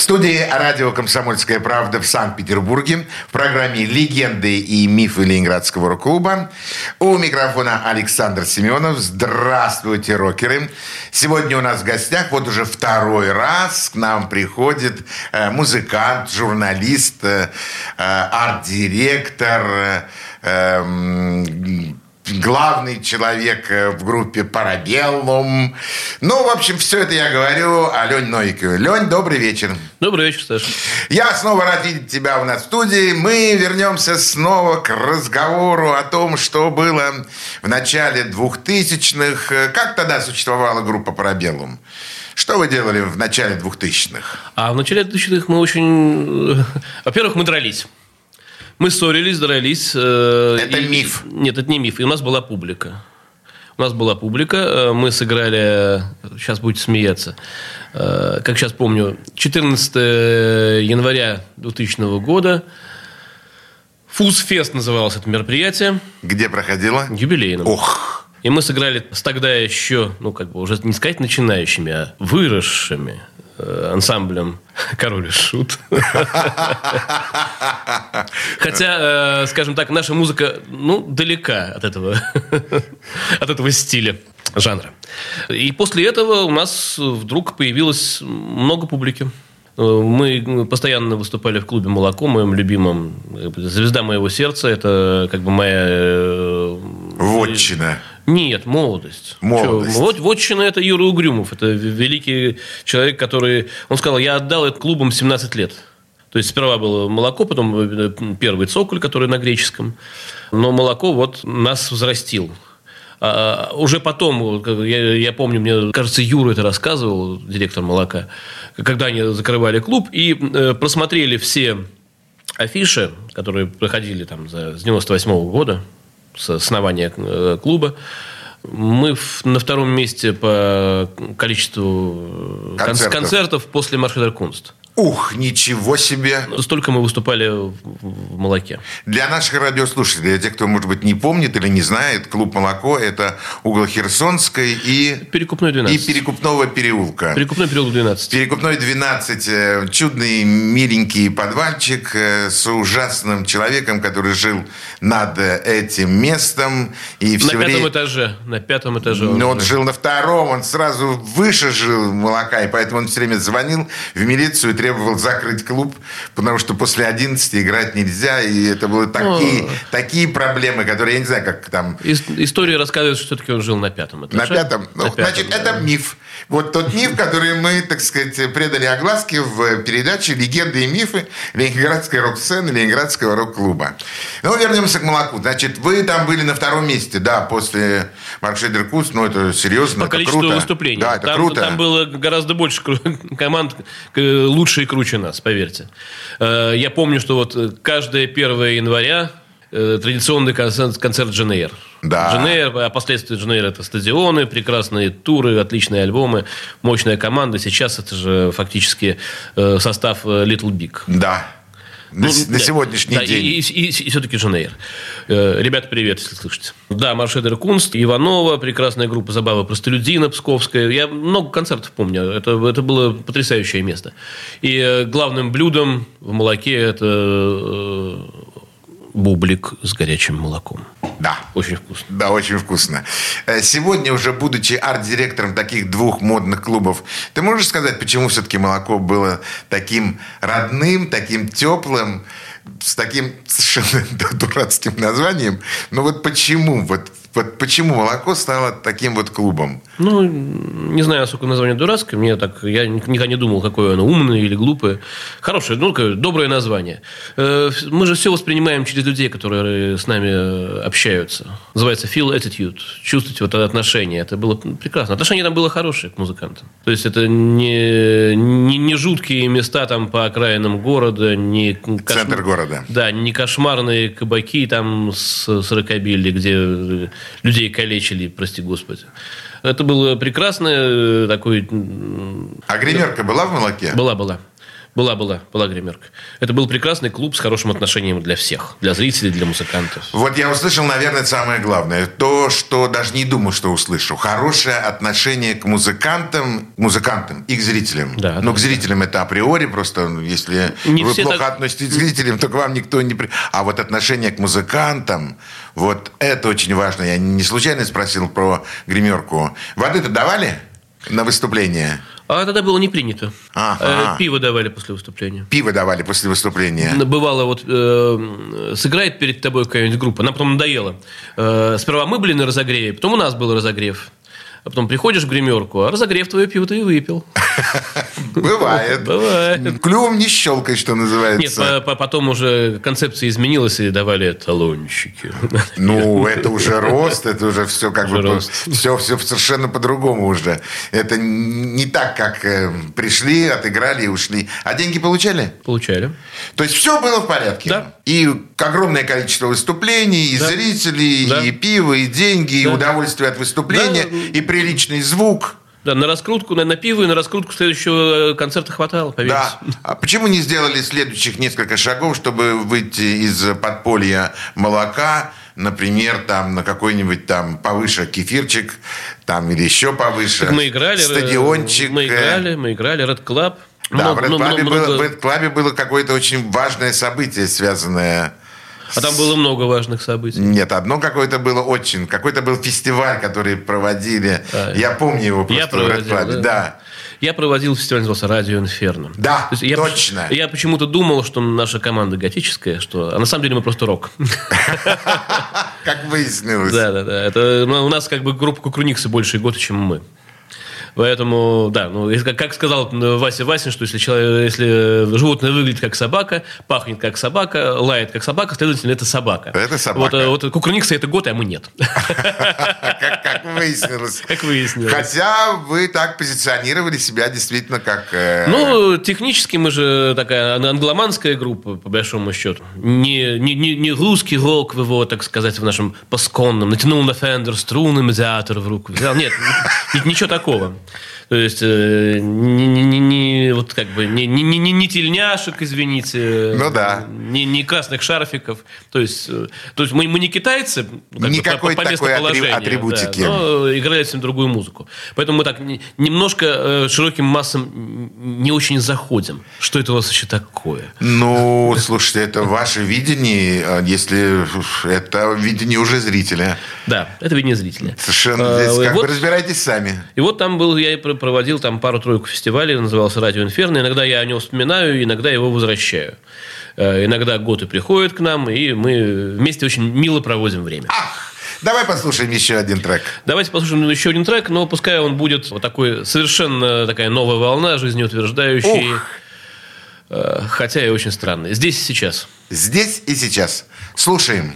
В студии радио «Комсомольская правда» в Санкт-Петербурге в программе «Легенды и мифы Ленинградского рок-клуба». У микрофона Александр Семенов. Здравствуйте, рокеры. Сегодня у нас в гостях вот уже второй раз к нам приходит э, музыкант, журналист, э, э, арт-директор, э, э, главный человек э, в группе «Парабеллум». Ну, в общем, все это я говорю о Лене Новикове. Лень, добрый вечер. Добрый вечер, Саша. Я снова рад видеть тебя у нас в студии. Мы вернемся снова к разговору о том, что было в начале 2000-х. Как тогда существовала группа «Парабеллум»? Что вы делали в начале 2000-х? А в начале 2000-х мы очень... э, Во-первых, мы дрались. Мы ссорились, дрались. э, Это и- миф. Нет, это не миф. И у нас была публика. У нас была публика. э, Мы сыграли... Сейчас будете смеяться. э, Как сейчас помню. 14 января 2000 года. Фузфест называлось это мероприятие. Где проходило? Юбилейным. Ох, И мы сыграли с тогда еще, ну, как бы уже не сказать начинающими, а выросшими ансамблем «Король и Шут». Хотя, э, скажем так, наша музыка, ну, далека от этого, от этого стиля жанра. И после этого у нас вдруг появилось много публики. Э, Мы постоянно выступали в клубе «Молоко», моем любимом. Звезда моего сердца – это как бы моя... э, вотчина. Нет, молодость. Молодость. Чё, Вот вотчина это Юра Угрюмов. Это великий человек, который... Он сказал, я отдал это клубам 17 лет. То есть сперва было молоко, потом э, первый цоколь, который на греческом. Но молоко вот нас взрастил. А, уже потом, я, я помню, мне кажется, Юра это рассказывал, директор молока, когда они закрывали клуб и э, просмотрели все афиши, которые проходили там за, с 98 года, с основания э, клуба. Мы на втором месте по количеству э, кон- Концертов. концертов после Маршрутер Кунст. Ух, ничего себе. Столько мы выступали в, молоке. Для наших радиослушателей, для тех, кто, может быть, не помнит или не знает, клуб «Молоко» – это угол Херсонской и, Перекупной и 12. Перекупного переулка. Перекупной переулок 12. Перекупной 12. э, Чудный, миленький подвальчик э, с ужасным человеком, который жил над э, этим местом. И На все пятом время... этаже. На пятом этаже. Но он жил на втором, он сразу выше жил молока, и поэтому он все время звонил в милицию и требовал закрыть клуб, потому что после 11 играть нельзя, и это были такие, такие проблемы, которые, я не знаю, как там Ис- История рассказывает, что все-таки он жил на пятом этаже. на пятом. Ну, На пятом, значит, да. это миф. Вот тот миф, который мы, так сказать, предали огласке в передаче «Легенды и мифы» Ленинградской рок-сцены, Ленинградского рок-клуба. Ну, вернемся к молоку. Значит, вы там были на втором месте, да, после Маркшейдер Куст. Ну, это серьезно, По это количеству круто. выступлений. Да, это там, круто. там было гораздо больше команд э, лучше и круче нас, поверьте. Э, Я помню, что вот э, каждое 1 января э, традиционный концерт, концерт Джен Эйр. Да. Джен Эйр, а последствия Джен Эйр это стадионы, прекрасные туры, отличные альбомы, мощная команда. Сейчас это же фактически состав Little Big. Да. На, Ну, на да. сегодняшний Да, день. И, и- и все-таки Женейр. Э, Ребята, привет, если слышите. Да, Маршедер Кунст, Иванова, прекрасная группа «Забава Простолюдина» Псковская. Я много концертов помню. Это, это было потрясающее место. И э, главным блюдом в молоке это э, бублик с горячим молоком. Да. Очень вкусно. Да, очень вкусно. Э, Сегодня, уже будучи арт-директором таких двух модных клубов, ты можешь сказать, почему все-таки молоко было таким родным, таким теплым, с таким совершенно дурацким названием? Ну вот почему? Вот, вот почему молоко стало таким вот клубом? Ну, не знаю, насколько название дурацкое. Мне так, я никогда не думал, какое оно умное или глупое. Хорошее, ну, доброе название. Э, Мы же все воспринимаем через людей, которые с нами э, общаются. Называется feel attitude. Чувствовать вот это отношение. Это было прекрасно. Отношение там было хорошее к музыкантам. То есть, это не, не, не жуткие места там по окраинам города, не кошм- Центр города. да, не кошмарные кабаки там с, с рокобилли, где э, людей калечили, прости господи. Это было прекрасно, э, такой... м, А гримерка была в молоке? Была, была. Была, была, была гримерка. Это был прекрасный клуб с хорошим отношением для всех. Для зрителей, для музыкантов. Вот я услышал, наверное, самое главное. То, что даже не думал, что услышу. Хорошее отношение к музыкантам, музыкантам и к зрителям. Да, ну, да, к зрителям это априори, просто если Не вы плохо так- относитесь к зрителям, то к вам никто не... при- А вот отношение к музыкантам, вот это очень важно. Я не случайно спросил про гримерку. Воды-то давали на выступление? А тогда было не принято. Ага. Э, Пиво давали после выступления. Пиво давали после выступления? Бывало, вот э, сыграет перед тобой какая-нибудь группа, нам потом надоело. Э, сперва мы были на разогреве, потом у нас был разогрев. А потом приходишь в гримерку, а разогрев твое пиво ты и выпил. Бывает. Бывает. Клювом не щелкай, что Нет, называется. по- потом уже концепция изменилась и давали талончики. Ну, это уже рост, это уже все как бы все, все совершенно по-другому уже. Это не так, как э, пришли, отыграли и ушли. А деньги получали? Получали. То есть все было в порядке. Да. И огромное количество выступлений, и Да. зрителей, Да. и пиво, и деньги, и Да. удовольствие от выступления, Да. и приличный звук. Да, на раскрутку, на, на пиво и на раскрутку следующего э, концерта хватало, поверьте. Да. А почему не сделали следующих несколько шагов, чтобы выйти из подполья молока, например, там на какой-нибудь там повыше кефирчик, там или еще повыше. Так мы играли. э, Стадиончик. Мы э, играли, мы играли. Red Club. Да, Много- в Red Club, много- было, в Red Club было какое-то очень важное событие, связанное... А там было много важных событий. Нет, одно какое-то было очень... Какой-то был фестиваль, который проводили. А, я помню его Я просто в Red проводил, Club. да. Да. Я проводил фестиваль, назывался «Радио Инферно». Да, То есть я, точно. Я почему-то думал, что наша команда готическая, что... А на самом деле мы просто рок. Как выяснилось. Да, да, да. Это, ну, у нас как бы группа Кукрыниксы больше года, чем мы. Поэтому, да, ну, как, сказал э, Вася Васин, что если, человек, если животное выглядит как собака, пахнет как собака, лает как собака, следовательно, это собака. Это собака. Вот, э, вот Кукрыниксы это год, а мы нет. Как, выяснилось. Как выяснилось. Хотя вы так позиционировали себя действительно как... э, Ну, технически мы же такая ан- англоманская группа, по большому счету. Не, не, не, не русский рок в его, так сказать, в нашем пасконном. Натянул на фендер струны, медиатор в руку взял. Нет, ни- ничего такого. То есть, э, не, не- не- не- вот как бы, не, не, не- не- тельняшек, извините. Ну да. Не, не красных шарфиков. То есть, э, то есть мы, мы не китайцы. ну, как бы, Никакой по, по такой атри- местоположению, атрибутики. да, но играли совсем другую музыку. Поэтому мы так не- немножко э, широким массам не очень заходим. Что это у вас еще такое? Ну, слушайте, это ваше видение, а если это видение уже зрителя. Да, это видение зрителя. Совершенно А, здесь как вот- бы разбирайтесь сами. И вот там был, я и пр- проводил там пару-тройку фестивалей, назывался «Радио Инферно». Иногда я о нем вспоминаю, иногда его возвращаю. Э, Иногда готы приходят к нам, и мы вместе очень мило проводим время. Ах, давай послушаем еще один трек. Давайте послушаем еще один трек, но пускай он будет вот такой совершенно такая новая волна, жизнеутверждающий, Ух. э, хотя и очень странный. Здесь и сейчас. Здесь и сейчас. Слушаем.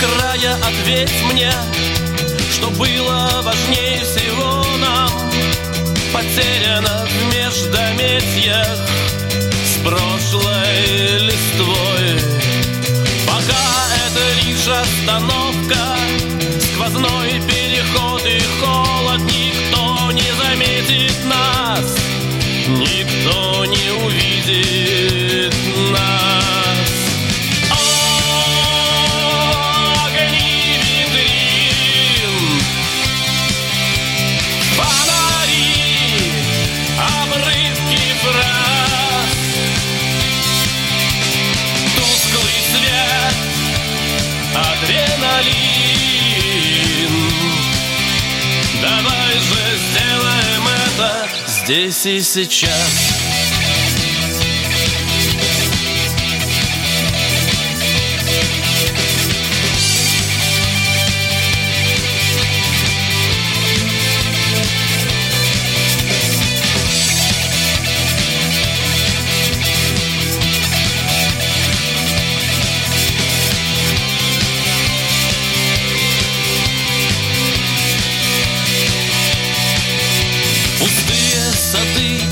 Края ответь мне, Что было важнее всего нам. Потеряно в междометиях С прошлой листвой. Пока это лишь остановка Сквозной переход здесь и сейчас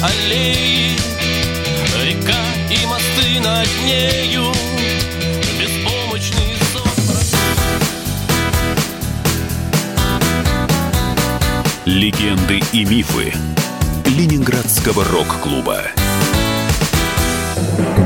аллеи Река и мосты над нею Легенды и мифы Ленинградского рок-клуба.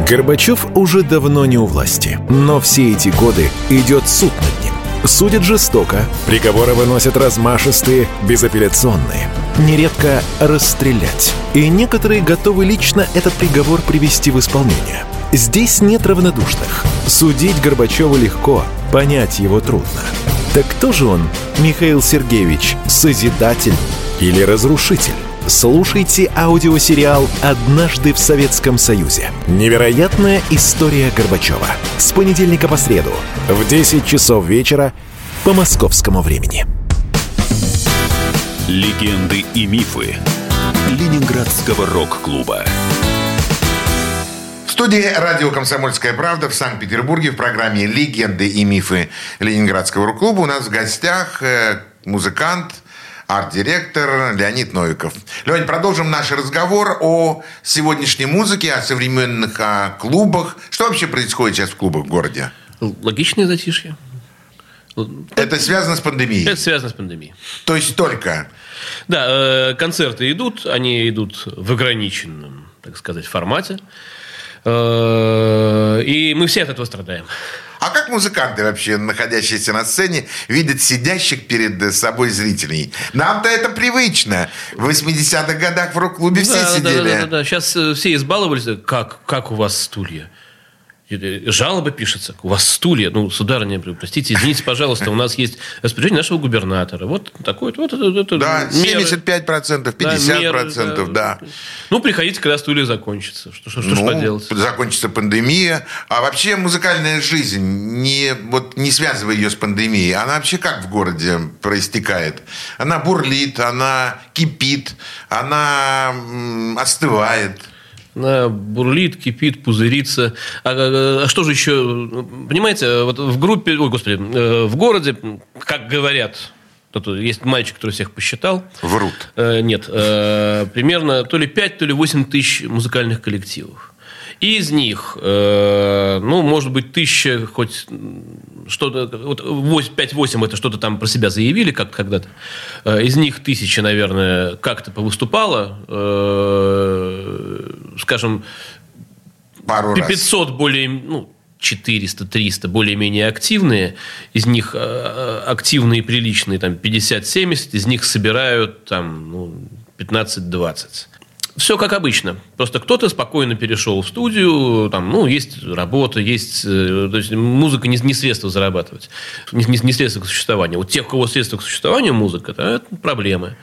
Горбачев уже давно не у власти, но все эти годы идет суд над ним. Судят жестоко, приговоры выносят размашистые, безапелляционные. Нередко расстрелять. И некоторые готовы лично этот приговор привести в исполнение. Здесь нет равнодушных. Судить Горбачева легко, понять его трудно. Так кто же он, Михаил Сергеевич, созидатель или разрушитель? Слушайте аудиосериал «Однажды в Советском Союзе». Невероятная история Горбачева. С понедельника по среду в 10 часов вечера по московскому времени. Легенды и мифы Ленинградского рок-клуба. В студии радио «Комсомольская правда» в Санкт-Петербурге в программе «Легенды и мифы Ленинградского рок-клуба» у нас в гостях э, музыкант, арт-директор Леонид Новиков. Леонид, продолжим наш разговор о сегодняшней музыке, о современных о клубах. Что вообще происходит сейчас в клубах в городе? Логичное затишье. Это связано с пандемией? Это связано с пандемией. То есть только? Да, э, концерты идут, они идут в ограниченном, так сказать, формате. Э, И мы все от этого страдаем. А как музыканты вообще, находящиеся на сцене, видят сидящих перед собой зрителей? Нам-то это привычно. В 80-х годах в рок-клубе все Да, да, сидели. Да, да, да, Сейчас э, все избаловались. Как, как у вас стулья? Э, Жалоба пишется. У вас стулья. Ну, сударыня, простите, извините, пожалуйста, у нас есть распоряжение нашего губернатора. Вот такой вот. это- Да, меры. 75%, 50%, да. Ну, приходите, когда стулья закончатся. Что, что, что ж Ну, поделать? закончится пандемия. А вообще музыкальная жизнь, не, вот, не связывая ее с пандемией, она вообще как в городе проистекает? Она бурлит, она кипит, она остывает. Бурлит, кипит, пузырится. А, а- а что же еще? Понимаете, вот в группе, ой, господи, э, в городе, как говорят, есть мальчик, который всех посчитал. Врут. Э, Нет, э, примерно то ли 5, то ли 8 тысяч музыкальных коллективов. И из них, ну, может быть, тысяча хоть что-то, вот 5-8 это что-то там про себя заявили как когда-то. Из них тысяча, наверное, как-то повыступала. Э, Скажем, Пару раз. 500 более, ну, 400, 300 более-менее активные, из них э, активные, приличные, там, 50-70, из них собирают, там, ну, 15-20. Все как обычно. Просто кто-то спокойно перешел в студию, там, ну, есть работа, есть... э, То есть музыка не, не средство зарабатывать, не, не- не средство к существованию. Вот тех, у кого средства к существованию музыка, да, это проблемы.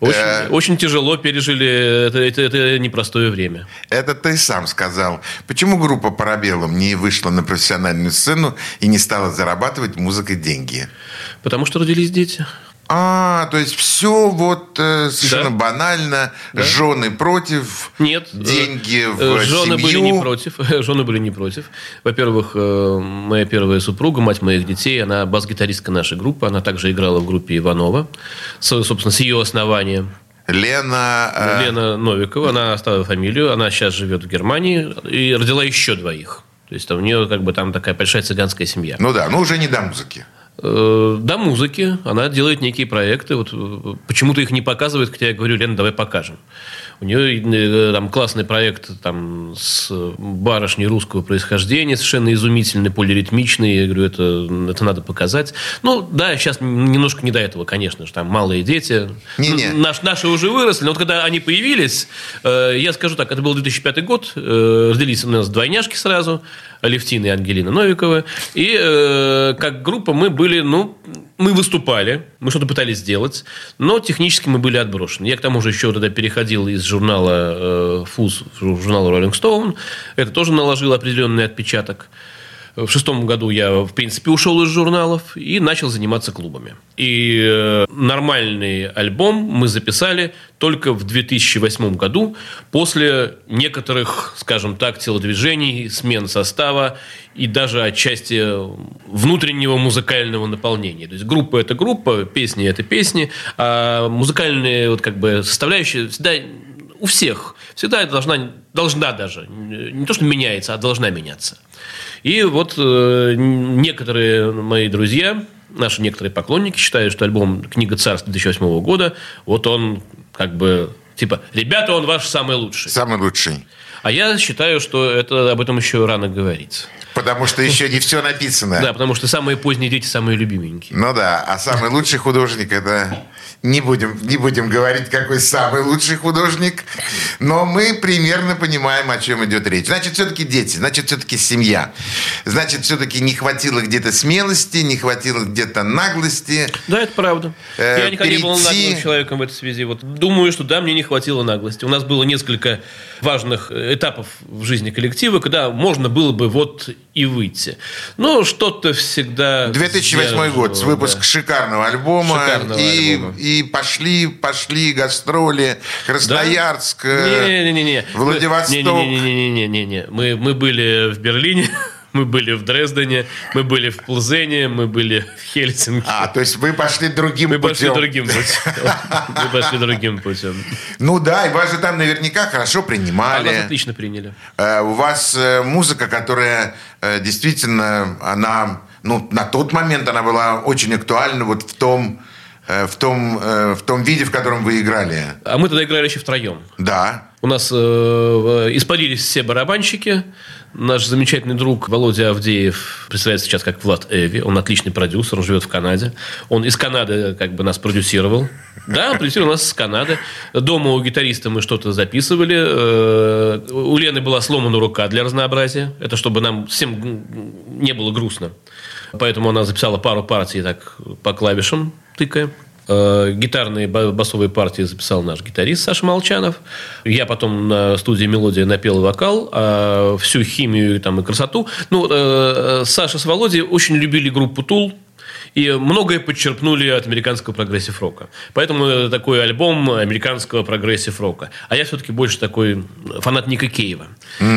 Очень, Э. очень тяжело пережили это, это, это непростое время. Это ты сам сказал. Почему группа «Парабеллум» не вышла на профессиональную сцену и не стала зарабатывать музыкой деньги? Потому что родились дети. А, то есть все вот э, совершенно Да. банально. Жены против, Нет. э, деньги в э, Жены были семью. не против. Жены были не против. Во-первых, э, моя первая супруга, мать моих детей, она бас-гитаристка нашей группы. Она также играла в группе Иванова. С- собственно, с ее основания. Лена... Лена Новикова. Она оставила фамилию. Она сейчас живет в Германии. И родила еще двоих. То есть там у нее как бы там такая большая цыганская семья. Ну да, ну уже не до музыки. Э, До музыки она делает некие проекты. Вот э, почему-то их не показывает, хотя я говорю, Лена, давай покажем. У нее э, там классный проект там, с барышней русского происхождения, совершенно изумительный, полиритмичный. Я говорю, это, это надо показать. Ну, да, сейчас немножко не до этого, конечно же. Там малые дети. Не-не. Ну, Наш, наши уже выросли. Но вот когда они появились, я скажу так, это был 2005 год. родились у нас двойняшки сразу. Алевтина и Ангелина Новикова. И э, как группа мы были, ну, мы выступали, мы что-то пытались сделать, но технически мы были отброшены. Я к тому же еще тогда переходил из журнала э, «Фуз» в журнал «Роллинг Стоун». Это тоже наложило определенный отпечаток. В шестом году я, в принципе, ушел из журналов и начал заниматься клубами. И э, нормальный альбом мы записали только в 2008 году после некоторых, скажем так, телодвижений, смен состава и даже отчасти внутреннего музыкального наполнения. То есть группа – это группа, песни – это песни, а музыкальные вот как бы составляющие всегда у всех всегда должна, должна даже, не то что меняется, а должна меняться. И вот э, некоторые мои друзья, наши некоторые поклонники считают, что альбом «Книга царств» 2008 года, вот он как бы, типа, ребята, он ваш самый лучший. Самый лучший. А я считаю, что это об этом еще рано говорить. Потому что еще не все написано. Да, потому что самые поздние дети самые любименькие. Ну да, а самый лучший художник это... Не будем, не будем говорить, какой самый лучший художник, но мы примерно понимаем, о чем идет речь. Значит, все-таки дети, значит, все-таки семья. Значит, все-таки не хватило где-то смелости, не хватило где-то наглости. Да, это правда. Э, я никогда не был перейти- наглым человеком в этой связи. Вот думаю, что да, мне не хватило наглости. У нас было несколько важных э, этапов в жизни коллектива, когда можно было бы вот и выйти. Но что-то всегда... 2008 год, выпуск да. шикарного альбома. Шикарного и, альбома. И пошли, пошли гастроли. Красноярск, э, Не-не-не. Владивосток. Не-не-не. Мы, мы были в Берлине, мы были в Дрездене, мы были в Плзене, мы были в Хельсинки. А, то есть вы пошли другим мы пошли путем. другим путем. Мы пошли другим путем. Ну да, и вас же там наверняка хорошо А принимали. нас отлично приняли. Э, У вас э, музыка, которая э, действительно, она, ну, на тот момент она была очень актуальна вот в том, в том, э, в том виде, в котором вы играли. А мы тогда играли еще втроем. Да. У нас э, э, испарились все барабанщики. Наш замечательный друг Володя Авдеев представляется сейчас как Влад Эви. Он отличный продюсер, он живет в Канаде. Он из Канады как бы нас продюсировал. Да, он продюсировал нас с Канады. Дома у гитариста мы что-то записывали. Э, У Лены была сломана рука для разнообразия. Это чтобы нам всем не было грустно. Поэтому она записала пару партий так по клавишам тыкая. Э, Гитарные ба- басовые партии записал наш гитарист Саша Молчанов. Я потом на студии «Мелодия» напел вокал, а всю химию там, и красоту. Ну, э, Саша с Володей очень любили группу «Tool», и многое подчерпнули от американского прогрессив-рока. Поэтому это такой альбом американского прогрессив-рока. А я все-таки больше такой фанат Ника Кейва.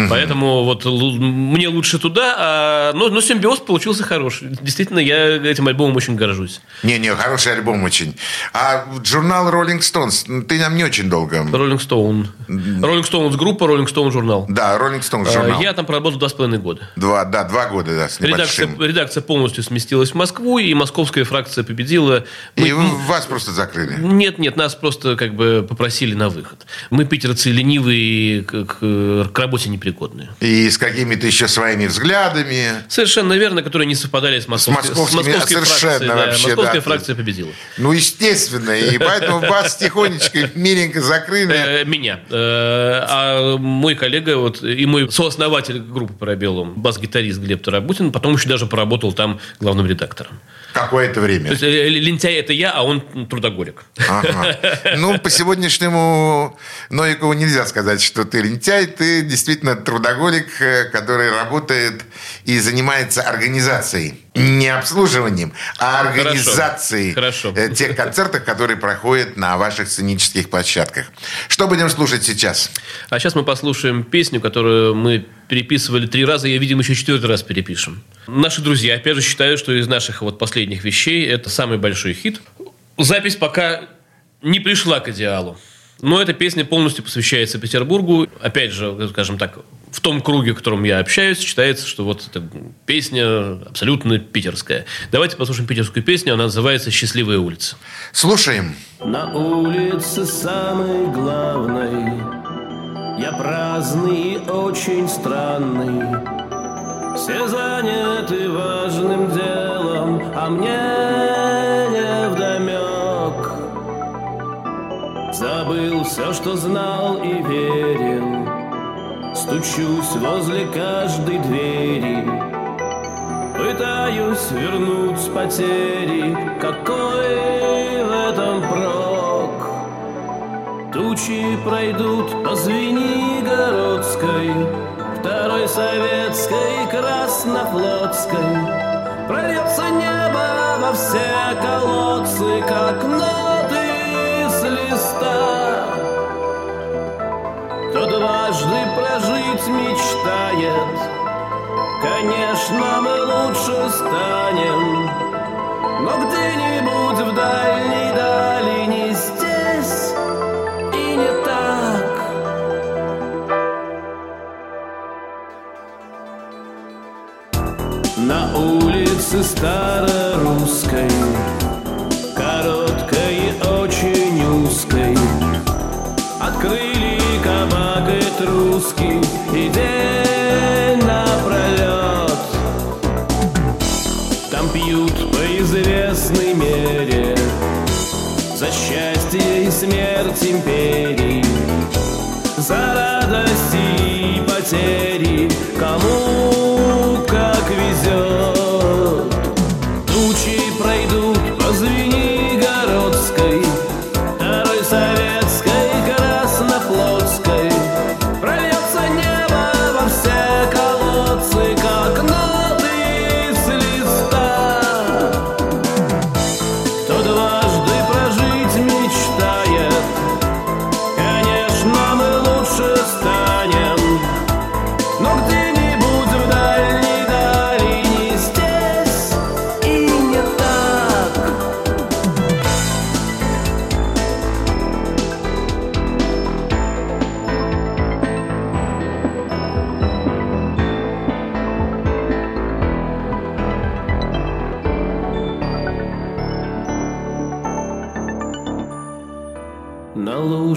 Поэтому вот мне лучше туда, а- но, но симбиоз получился хороший. Действительно, я этим альбомом очень горжусь. Не-не, хороший альбом очень. А журнал Rolling Stones, ты нам не очень долго. Роллинг Стоун. Роллинг Стоунс группа, Роллинг Стоун журнал. Да, Rolling Stones А, журнал. Я там проработал два с половиной года. Два, да, два года, да, с Редакция, небольшим. редакция полностью сместилась в Москву, и московская фракция победила. Мы- И вас просто закрыли. Нет, нет, нас просто как бы попросили на выход. Мы питерцы ленивые к, к- к работе непригодные. И с какими-то еще своими взглядами. Совершенно верно, которые не совпадали с московской, московскими, московской совершенно фракцией. да. вообще, московская да. фракция победила. Ну, естественно. И поэтому вас тихонечко, миленько закрыли. Э, Меня. Э, А мой коллега вот, и мой сооснователь группы «Парабеллум», бас-гитарист Глеб Тарабутин, потом еще даже поработал там главным редактором. Какое-то То время. есть э, лентяй это я, а он трудоголик. Ага. Ну, по сегодняшнему Новикову нельзя сказать, что ты лентяй. Ты действительно трудоголик, э, который работает и занимается организацией. Не обслуживанием, а организацией Хорошо. э, тех концертов, которые проходят на ваших сценических площадках. Что будем слушать сейчас? А сейчас мы послушаем песню, которую мы переписывали три раза, и, видимо, еще четвертый раз перепишем. Наши друзья, опять же, считают, что из наших вот последних вещей это самый большой хит. Запись пока не пришла к идеалу. Но эта песня полностью посвящается Петербургу. Опять же, скажем так, в том круге, в котором я общаюсь, считается, что вот эта песня абсолютно питерская. Давайте послушаем питерскую песню. Она называется «Счастливая улица». Слушаем. На улице самой главной Я праздный и очень странный Все заняты важным делом А мне не вдомек Забыл все, что знал и верил Стучусь возле каждой двери. Пытаюсь вернуть потери. Какой в этом прок? Тучи пройдут по Звенигородской Второй советской, Краснофлотской. Прольется небо во все колодцы Как ноты дважды прожить мечтает. Конечно, мы лучше станем. Но где-нибудь в дальней дали Не здесь и не так. На улице старорусской смерть империи. За радость и потери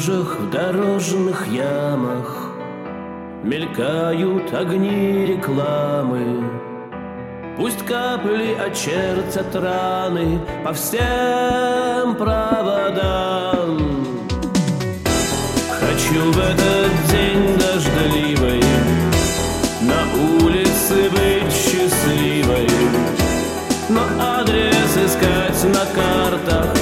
лужах в дорожных ямах Мелькают огни рекламы. Пусть капли очертят раны По всем проводам. Хочу в этот день дождливый На улице быть счастливой Но адрес искать на картах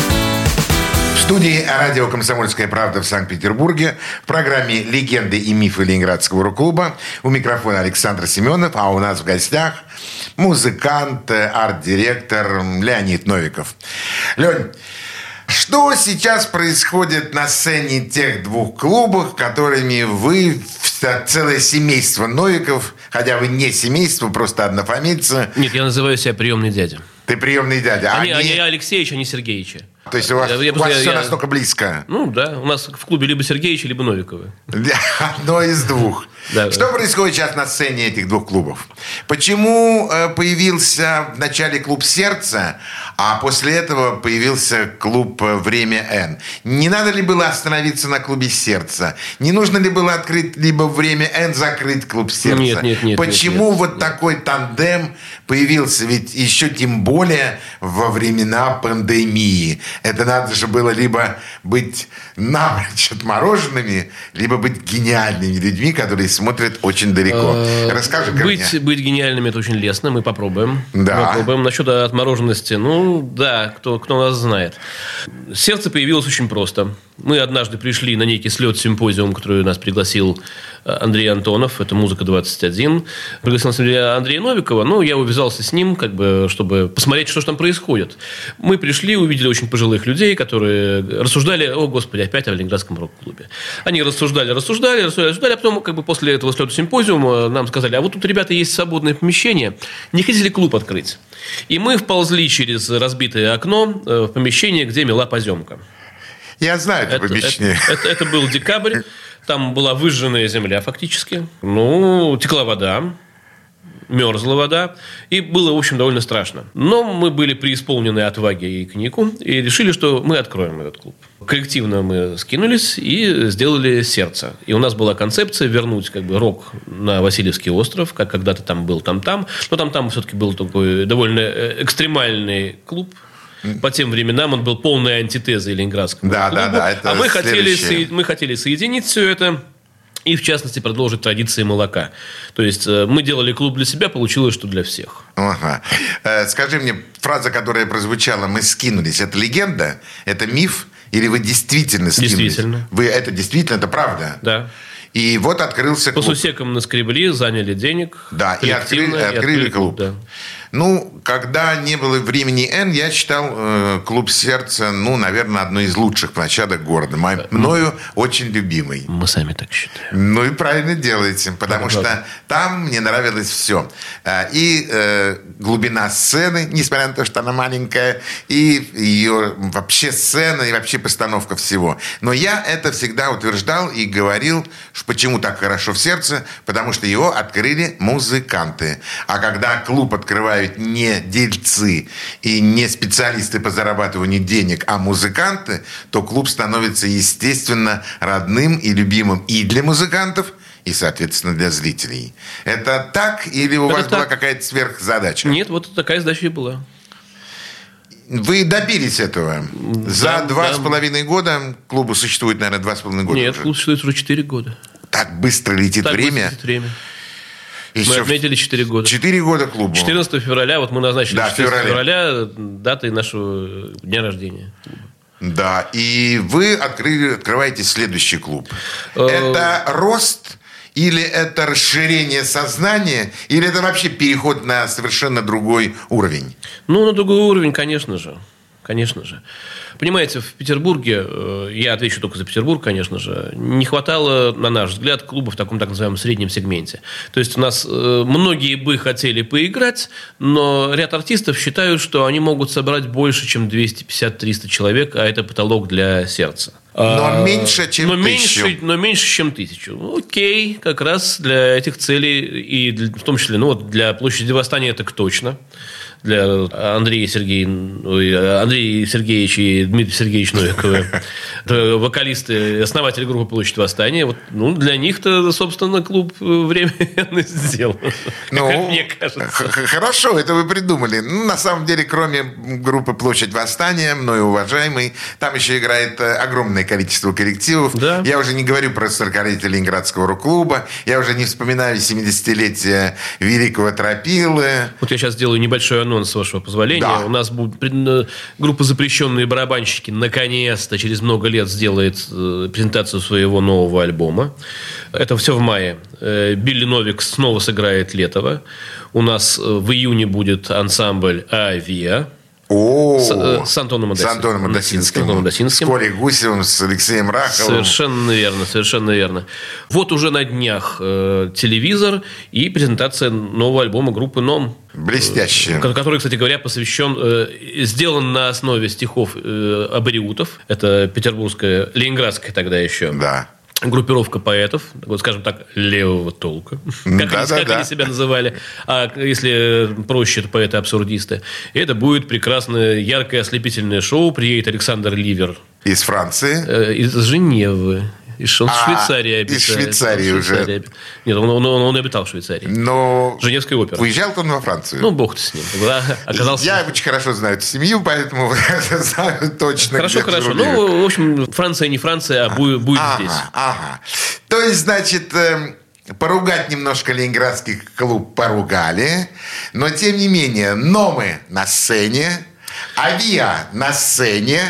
Студии радио «Комсомольская правда» в Санкт-Петербурге в программе «Легенды и мифы Ленинградского рок-клуба». У микрофона Александр Семенов, а у нас в гостях музыкант, э, арт-директор Леонид Новиков. Лень, что сейчас происходит на сцене тех двух клубов, которыми вы, целое семейство Новиков, хотя вы не семейство, просто однофамильцы, Нет, я называю себя приемный дядя. ты приемный дядя. а Они, они- они Алексеевич, они Сергеевича. То есть у вас, Я- я у вас просто- все я- настолько близко. Ну да, у нас в клубе либо Сергеевича, либо Новиковы. Одно из двух. Да. Что происходит сейчас на сцене этих двух клубов? Почему э, появился в начале клуб «Сердце», а после этого появился клуб э, «Время Н»? Не надо ли было остановиться на клубе «Сердце»? Не нужно ли было открыть либо «Время Н», закрыть клуб «Сердце»? Нет, нет, нет, Почему нет, нет, вот такой тандем появился? Ведь еще тем более во времена пандемии. Это надо же было либо быть напрочь отмороженными, либо быть гениальными людьми, которые смотрят очень далеко. Расскажи ка Быть, быть гениальными это очень лестно, мы попробуем. Да. Попробуем. Насчет отмороженности, ну да, кто, кто нас знает. Сердце появилось очень просто. Мы однажды пришли на некий слет симпозиум, который нас пригласил э, Андрей Антонов, это «Музыка-21». Пригласил нас Андрея, Новикова, ну, я увязался с ним, как бы, чтобы посмотреть, что же там происходит. Мы пришли, увидели очень пожилых людей, которые рассуждали, о, господи, опять о Ленинградском рок-клубе. Они рассуждали, рассуждали, рассуждали, а потом, как бы, после этого слета симпозиума нам сказали, а вот тут, ребята, есть свободное помещение, не хотите ли клуб открыть? И мы вползли через разбитое окно э, в помещение, где мела поземка. Я знаю это, Это, помещение. это- это- это был декабрь. Там была выжженная земля фактически. Ну, текла вода. Мерзла вода. И было, в общем, довольно страшно. Но мы были преисполнены отваги и коньяку. И решили, что мы откроем этот клуб. Коллективно мы скинулись и сделали сердце. И у нас была концепция вернуть как бы рок на Васильевский остров, как когда-то там был там-там. Но там-там все-таки был такой довольно э, экстремальный клуб. По тем временам он был полной антитезой Ленинградскому Да, да, клубу. да, это а мы хотели, следующее. сое- мы хотели соединить все это и, в частности, продолжить традиции молока. То есть, э, мы делали клуб для себя, получилось, что для всех. Ага. Э, Скажи мне, фраза, которая прозвучала, мы скинулись, это легенда? Это миф? Или вы действительно скинулись? Действительно. Вы это действительно, это правда? Да. И вот открылся По клуб. сусекам наскребли, заняли денег. Да, и открыли, и открыли клуб. да. Ну, когда не было времени Н, я читал э, «Клуб сердца», ну, наверное, одной из лучших площадок города. Мой- мною очень любимый. Мы сами так считаем. Ну и правильно делаете, потому что там мне нравилось все. И э, глубина сцены, несмотря на то, что она маленькая, и ее вообще сцена, и вообще постановка всего. Но я это всегда утверждал и говорил, что почему так хорошо в сердце, потому что его открыли музыканты. А когда клуб открывают не дельцы и не специалисты по зарабатыванию денег, а музыканты, то клуб становится, естественно, родным и любимым и для музыкантов, и, соответственно, для зрителей. Это так или у Это вас была так. какая-то сверхзадача? Нет, вот такая задача и была. Вы добились этого. За Да, два да. с половиной года, клубу существует, наверное, два с половиной года Нет, уже. клуб существует уже 4 года. Так быстро летит Так время. быстро летит время. И Мы отметили 4 года. Четыре года клубу. 14 февраля, вот мы назначили Да, 14 февраля. февраля датой нашего дня рождения. Да, и вы открыли, открываете следующий клуб. Э, Это рост или это расширение сознания, или это вообще переход на совершенно другой уровень? Ну, на другой уровень, конечно же. Конечно же. Понимаете, в Петербурге, э, я отвечу только за Петербург, конечно же, не хватало, на наш взгляд, клуба в таком так называемом среднем сегменте. То есть у нас э, многие бы хотели поиграть, но ряд артистов считают, что они могут собрать больше, чем 250-300 человек, а это потолок для сердца. Но А, меньше, чем но тысячу. меньше, но меньше, чем тысячу. Окей, как раз для этих целей, и для- в том числе, ну, вот для площади Восстания так точно. Для Андрея Сергеевича, ой, Андрея Сергеевич и Дмитрия Сергеевича Новикова. Вокалисты, основатели группы «Площадь Восстания». Вот, ну, для них-то, собственно, клуб временно сделан. Ну, как мне кажется. Хорошо, это вы придумали. Ну, на самом деле, кроме группы «Площадь Восстания», мной уважаемый, там еще играет э, огромное количество коллективов. Да. Я уже не говорю про 40-летие Ленинградского рок-клуба, я уже не вспоминаю 70-летие Великого Тропилы. Вот я сейчас сделаю небольшой анонс, с вашего позволения. Да. У нас будет группа «Запрещенные барабанщики» наконец-то через много лет сделает э, презентацию своего нового альбома. Это все в мае. Э, Билли Новик снова сыграет Летова. У нас э, в июне будет ансамбль «Авиа». О, С, с Антоном С Адасин- Антоном Адасинским. С Антоном Адасинским. С Колей Гусевым, с Алексеем Раховым. Совершенно верно, совершенно верно. Вот уже на днях э, телевизор и презентация нового альбома группы «Ном». Блестяще. Ко- который, кстати говоря, посвящен, э, сделан на основе стихов э, абориутов. Это петербургская, ленинградская тогда еще Да. группировка поэтов, вот скажем так, левого толка, как, они, Да-да-да. как они себя называли. А если проще, это поэты-абсурдисты. И это будет прекрасное, яркое, ослепительное шоу. Приедет Александр Ливер Из Франции. э, из Женевы. Из, он в А, из обитает. Швейцарии Он в уже. Швейцарии обит- Нет, он, он, он обитал в Швейцарии. Но Женевская опера. уезжал он во Францию. Ну, бог ты с ним. Да, оказался... Я очень хорошо знаю эту семью, поэтому знаю точно, Хорошо, хорошо. Ну, в общем, Франция не Франция, а будет, будет ага, здесь. Ага. То есть, значит, эм, поругать немножко ленинградский клуб поругали, но тем не менее, Номы на сцене, Авиа на сцене.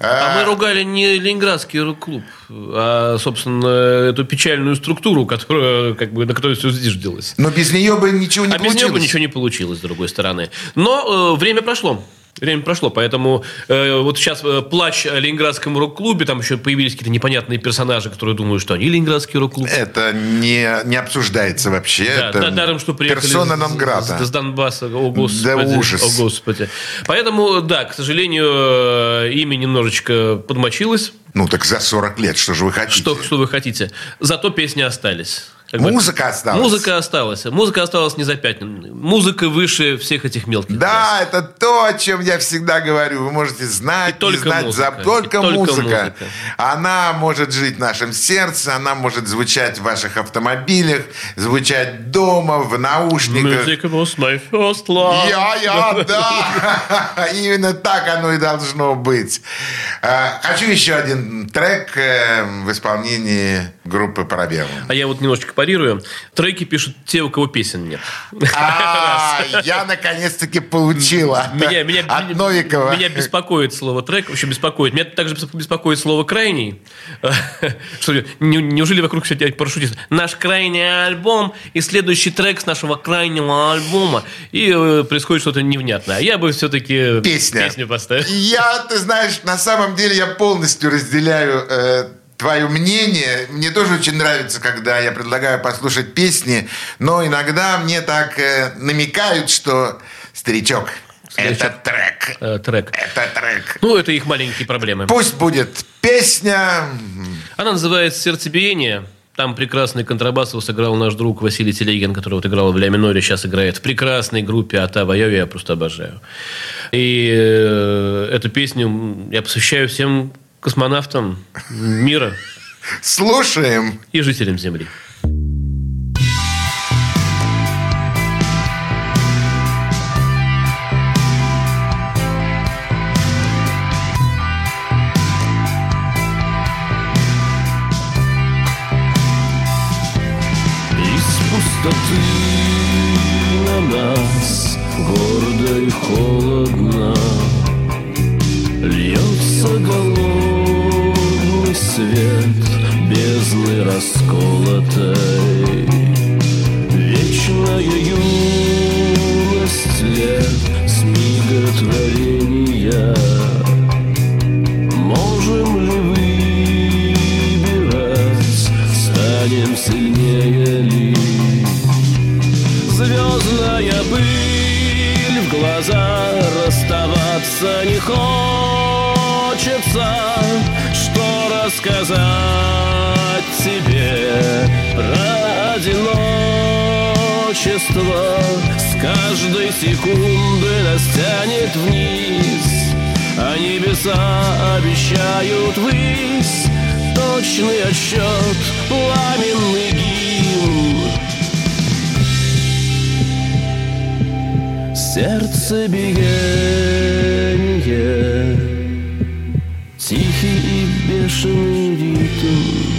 А э, мы ругали не Ленинградский рок-клуб, а, собственно, эту печальную структуру, которая, как бы, на которой все зиждилось. но без нее бы ничего не а без получилось. нее бы ничего не получилось, с другой стороны. Но э, время прошло. Время прошло, поэтому э, вот сейчас э, плач о Ленинградском рок-клубе, там еще появились какие-то непонятные персонажи, которые думают, что они Ленинградский рок-клуб. Это не, не обсуждается вообще. Да, это да, даром, что приехали персона с- нон грата. с, с Донбасса. О, господи. Да ужас. О, господи. Поэтому, да, к сожалению, э, имя немножечко подмочилось. Ну, так за 40 лет, что же вы хотите? Что, что вы хотите. Зато песни остались. Как бы- Музыка осталась. Музыка осталась. Музыка осталась не запятнанной. Музыка выше всех этих мелких. Да, это то, о чем я всегда говорю. Вы можете знать, И только знать, музыка. за- только, И только музыка. музыка. Она может жить в нашем сердце, она может звучать в ваших автомобилях, звучать дома, в наушниках. Music was my first love. Я, я, да. Именно так оно и должно быть. А, Хочу еще один трек э, в исполнении группы Парабеллум. А я вот немножечко парирую. Треки пишут те, у кого песен нет. А, я наконец-таки получил от, Меня, Новикова. меня беспокоит слово трек, вообще беспокоит. Меня также беспокоит слово крайний. Неужели вокруг все парашютисты? Наш крайний альбом и следующий трек с нашего крайнего альбома. И э, происходит что-то невнятное. А Я бы все-таки песню поставил. Я, ты знаешь, на самом деле я полностью разделяю э, твое мнение. Мне тоже очень нравится, когда я предлагаю послушать песни, но иногда мне так э, намекают, что старичок, это трек. Э, трек. Это трек. Ну, это их маленькие проблемы. Пусть будет песня. Она называется «Сердцебиение». Там прекрасный контрабас его сыграл наш друг Василий Телегин, который вот играл в «Ля миноре», сейчас играет в прекрасной группе «Ата Вайови», я просто обожаю. И э, эту песню я посвящаю всем космонавтам мира Слушаем. и жителям Земли. Из пустоты на нас гордо и холодно Льется голодный расколотой Вечная юность лет смиготворения Можем ли выбирать, станем сильнее ли? Звездная пыль в глаза расставаться не хочется, что рассказать про одиночество. каждой секунды нас тянет вниз А небеса обещают высь Точный отсчет, пламенный гимн Сердце биение Тихий и бешеный ритм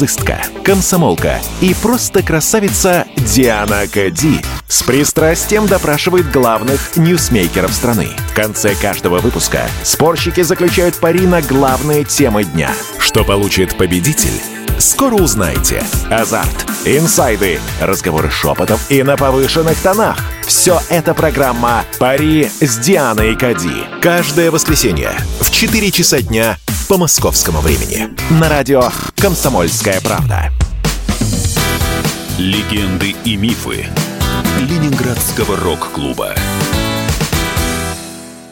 Публицистка, комсомолка и просто красавица Диана Кади с пристрастием допрашивает главных ньюсмейкеров страны. В конце каждого выпуска спорщики заключают пари на главные темы дня. Что получит победитель? Скоро узнаете. Азарт, инсайды, разговоры шепотов и на повышенных тонах. Все это программа «Пари с Дианой Кади». Каждое воскресенье в 4 часа дня по московскому времени. На радио «Комсомольская правда». Легенды и мифы Ленинградского рок-клуба.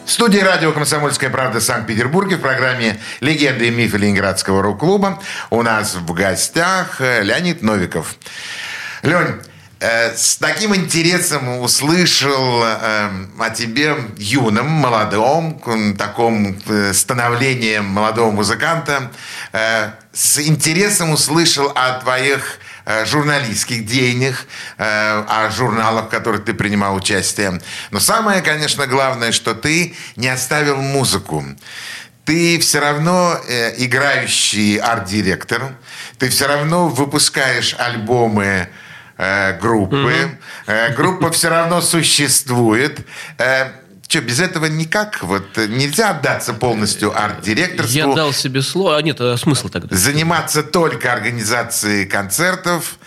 В студии радио «Комсомольская правда» в Санкт-Петербурге в программе «Легенды и мифы Ленинградского рок-клуба» у нас в гостях э, Леонид Новиков. Лень, с таким интересом услышал э, о тебе юном, молодом, таком э, становлении молодого музыканта. Э, с интересом услышал о твоих э, журналистских деяниях, э, о журналах, в которых ты принимал участие. Но самое, конечно, главное, что ты не оставил музыку. Ты все равно э, играющий арт-директор, ты все равно выпускаешь альбомы э, группы, Э, группа все равно существует. что, без этого никак? Вот э, нельзя отдаться полностью арт-директорству? Я дал себе слово. А нет, а смысл тогда? заниматься только организацией концертов,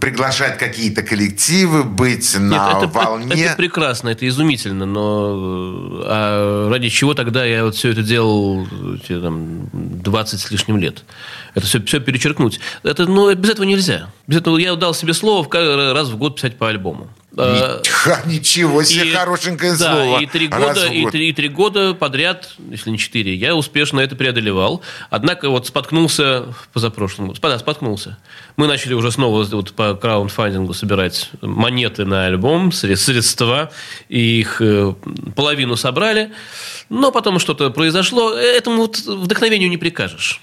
приглашать какие-то коллективы, быть на Нет, это, волне. это прекрасно, это изумительно, но а ради чего тогда я вот все это делал там, 20 с лишним лет? Это все, все перечеркнуть. Это, ну, без этого нельзя. Без этого я дал себе слово раз в год писать по альбому. Э, Ха, Ничего себе, и- хорошенькое да, слово. И три, года, и, три, и три года подряд, если не четыре, я успешно это преодолевал. Однако вот споткнулся позапрошлом году. Да, споткнулся. Мы начали уже снова вот по краундфандингу собирать монеты на альбом, сре- средства. И их э, половину собрали. Но потом что-то произошло. Этому вот вдохновению не прикажешь.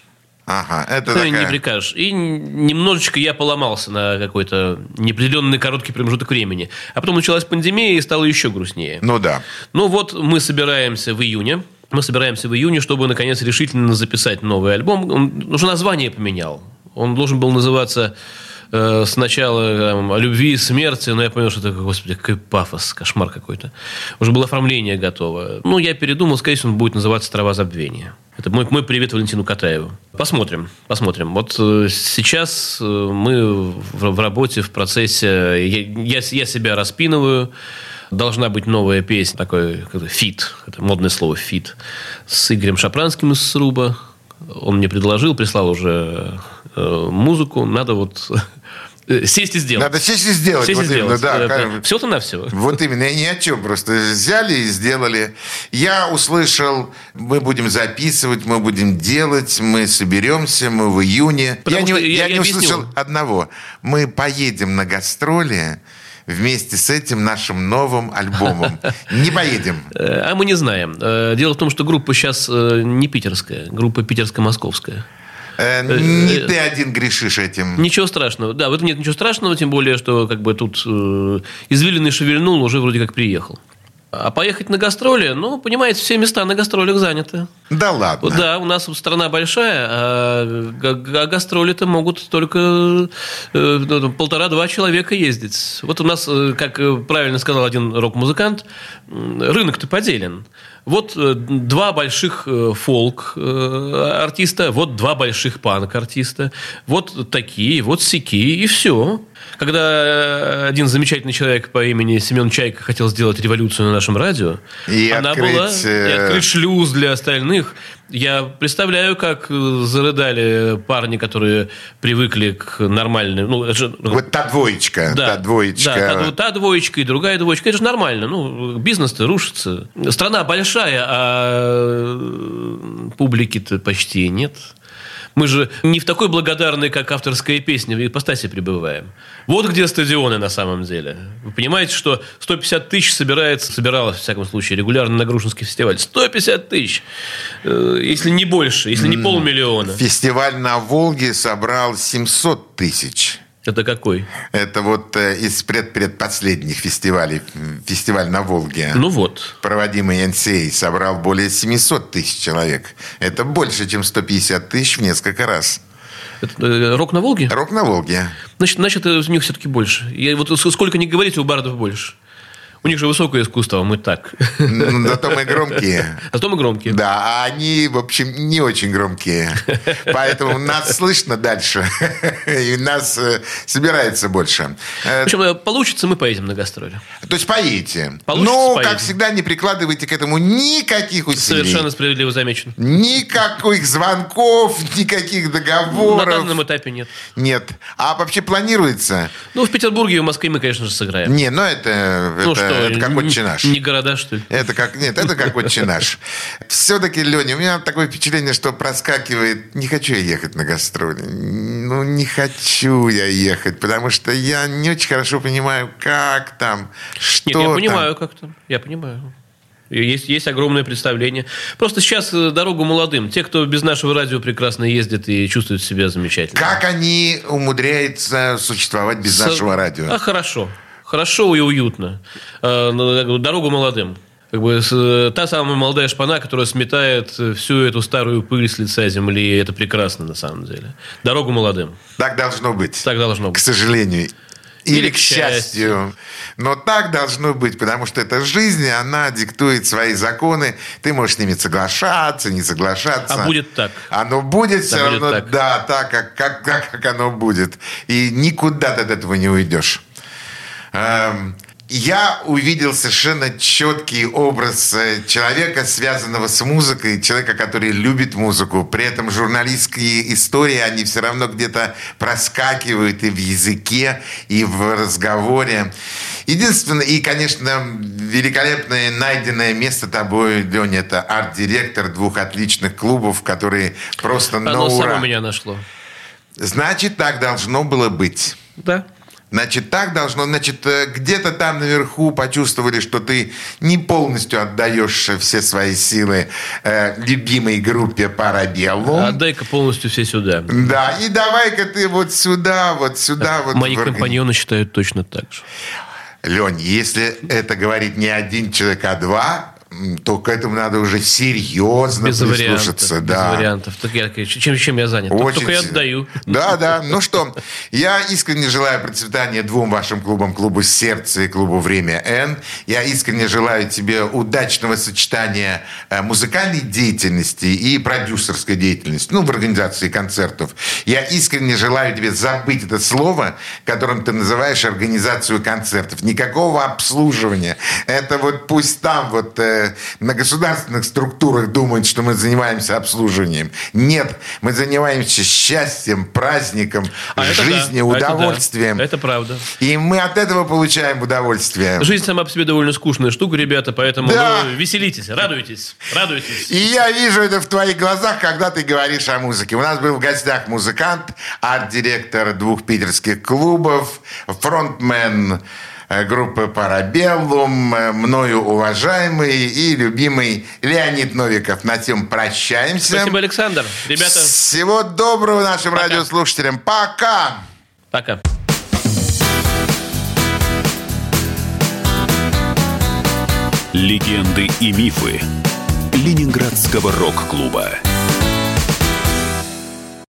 Ага, это и не такая... прикажешь. И немножечко я поломался на какой-то неопределенный короткий промежуток времени. А потом началась пандемия, и стало еще грустнее. Ну да. Ну вот мы собираемся в июне. Мы собираемся в июне, чтобы наконец решительно записать новый альбом. Он уже название поменял. Он должен был называться э, сначала там, о любви и смерти, но я понял, что это, господи, какой пафос, кошмар какой-то. Уже было оформление готово. Ну, я передумал, скорее всего, он будет называться «Трава забвения». Это мой, мой привет Валентину Катаеву. Посмотрим, посмотрим. Вот э, сейчас э, мы в, в работе, в процессе, я, я, я себя распинываю, Должна быть новая песня, такой feat, это модное слово feat, с Игорем Шапранским из Сруба, Он мне предложил, прислал уже э, музыку. Надо вот сесть и сделать. Надо сесть и сделать. Сесть и вот именно, сделать. да, Э, как- Всего-то навсего. Вот именно, и ни о чем. Просто взяли и сделали. Я услышал, мы будем записывать, мы будем делать, мы соберемся, мы в июне. Потому я не, я- я я не объясню. услышал одного. Мы поедем на гастроли вместе с этим нашим новым альбомом. Не поедем. Э, А мы не знаем. Э, Дело в том, что группа сейчас э, не питерская, группа питерско-московская. Э, Не ты один грешишь этим. Ничего страшного. Да, в этом нет ничего страшного, тем более, что как бы тут э, извилины шевельнул, уже вроде как приехал. А поехать на гастроли, ну, понимаете, все места на гастролях заняты. Да ладно. Да, у нас страна большая, а га- гастроли-то могут только э, ну, полтора-два человека ездить. Вот у нас, э, как э, правильно сказал один рок-музыкант, рынок-то поделен. Вот э, два больших э, фолк-артиста, вот два больших панк-артиста, вот такие, вот сякие, и все. Когда э, один замечательный человек по имени Семен Чайка хотел сделать революцию на нашем радио, И она открыть, была э, и открыть шлюз для остальных. Я представляю, как э, зарыдали парни, которые привыкли к нормальным... Ну, это же- Вот та двоечка, та двоечка. Да, та, та двоечка и другая двоечка. Это же нормально. Ну, бизнес-то рушится. Страна большая, а э, публики-то почти нет. Мы же не в такой благодарной, как авторская песня, в ипостаси пребываем. Вот где стадионы на самом деле. Вы понимаете, что 150 тысяч собирается, собиралось, в всяком случае, регулярно на Грушинский фестиваль. 150 тысяч! Э, Если не больше, если не полмиллиона. Фестиваль на Волге собрал 700 тысяч. Это какой? Это вот э, из предпредпоследних фестивалей. Фестиваль на Волге. Ну вот. Проводимый НСА собрал более 700 тысяч человек. Это больше, чем 150 тысяч в несколько раз. Это, э, рок на Волге? Рок на Волге. Значит, значит, э, у них все-таки больше. Я, вот сколько не говорите, у бардов больше. У них же высокое искусство, а мы так. М, Зато мы громкие. Зато мы громкие. Да, а они, в общем, не очень громкие. Поэтому нас слышно дальше. И нас э, собирается больше. Э, В общем, э, получится, мы поедем на гастроли. То есть поедете. Получится, Но, поедем. как всегда, не прикладывайте к этому никаких усилий. Совершенно справедливо замечено. Никаких звонков, никаких На договоров. данном этапе нет. Нет. А вообще планируется? Ну, в Петербурге и в Москве мы, конечно же, сыграем. Не, ну это, ну это, это как отче наш. Не города, что ли? Это как, нет, это как отче наш. Все-таки, Леня, у меня такое впечатление, что проскакивает, не хочу я ехать на гастроли. Ну, не хочу я ехать, потому что я не очень хорошо понимаю, как там, что Нет, я там. понимаю как-то. Я понимаю. Есть, есть огромное представление. Просто сейчас э, дорогу молодым. Те, кто без нашего радио прекрасно ездит и чувствует себя замечательно. Как они умудряются существовать без С- нашего радио? А хорошо. Хорошо и уютно. Э, ну, Дорогу молодым. Как бы э, та самая молодая шпана, которая сметает э, всю эту старую пыль с лица земли. Это прекрасно на самом деле. Дорогу молодым. Так должно быть. Так должно К быть. сожалению. Или, Или к к счастью. Но так должно быть, потому что это жизнь, и она диктует свои законы. Ты можешь с ними соглашаться, не соглашаться. А будет так. Оно будет все будет равно, так. да, так, как, как, как оно будет. И никуда ты от этого не уйдешь. Эм, Я увидел совершенно четкий образ э, человека, связанного с музыкой, человека, который любит музыку. При этом журналистские истории, они все равно где-то проскакивают и в языке, и в разговоре. Единственное, и, конечно, великолепное найденное место тобой, Леня, это арт-директор двух отличных клубов, которые просто на Оно ура. само меня нашло. Значит, так должно было быть. Да. Значит, так должно, значит, э, где-то там наверху почувствовали, что ты не полностью отдаешь все свои силы э, любимой группе Парабеллум. Отдай-ка полностью все сюда. Да, и давай-ка ты вот сюда, вот сюда. вот Мои в компаньоны считают точно так же. Лень, если это говорит не один человек, а два, то к этому надо уже серьезно Без вариантов. прислушаться. Без да. вариантов. Так я, чем, чем я занят? Очень Только я отдаю. Да, да. Ну что, я искренне желаю процветания двум вашим клубам, клубу «Сердце» и клубу «Время Н». Я искренне желаю тебе удачного сочетания э, музыкальной деятельности и продюсерской деятельности, ну, в организации концертов. Я искренне желаю тебе забыть это слово, которым ты называешь организацию концертов. Никакого обслуживания. Это вот пусть там вот э, на государственных структурах думают, что мы занимаемся обслуживанием. Нет, мы занимаемся счастьем, праздником, А жизнью, да, это да. удовольствием. Это правда. И мы от этого получаем удовольствие. Жизнь сама по себе довольно скучная штука, ребята, поэтому Да. ну, веселитесь, радуйтесь, радуйтесь. И я вижу это в твоих глазах, когда ты говоришь о музыке. У нас был в гостях музыкант, арт-директор двух питерских клубов, фронтмен группы «Парабеллум», э, мною уважаемый и любимый Леонид Новиков. На тем прощаемся. Спасибо, Александр. Ребята, Всего доброго нашим Пока. радиослушателям. Пока! пока. Легенды и мифы Ленинградского рок-клуба.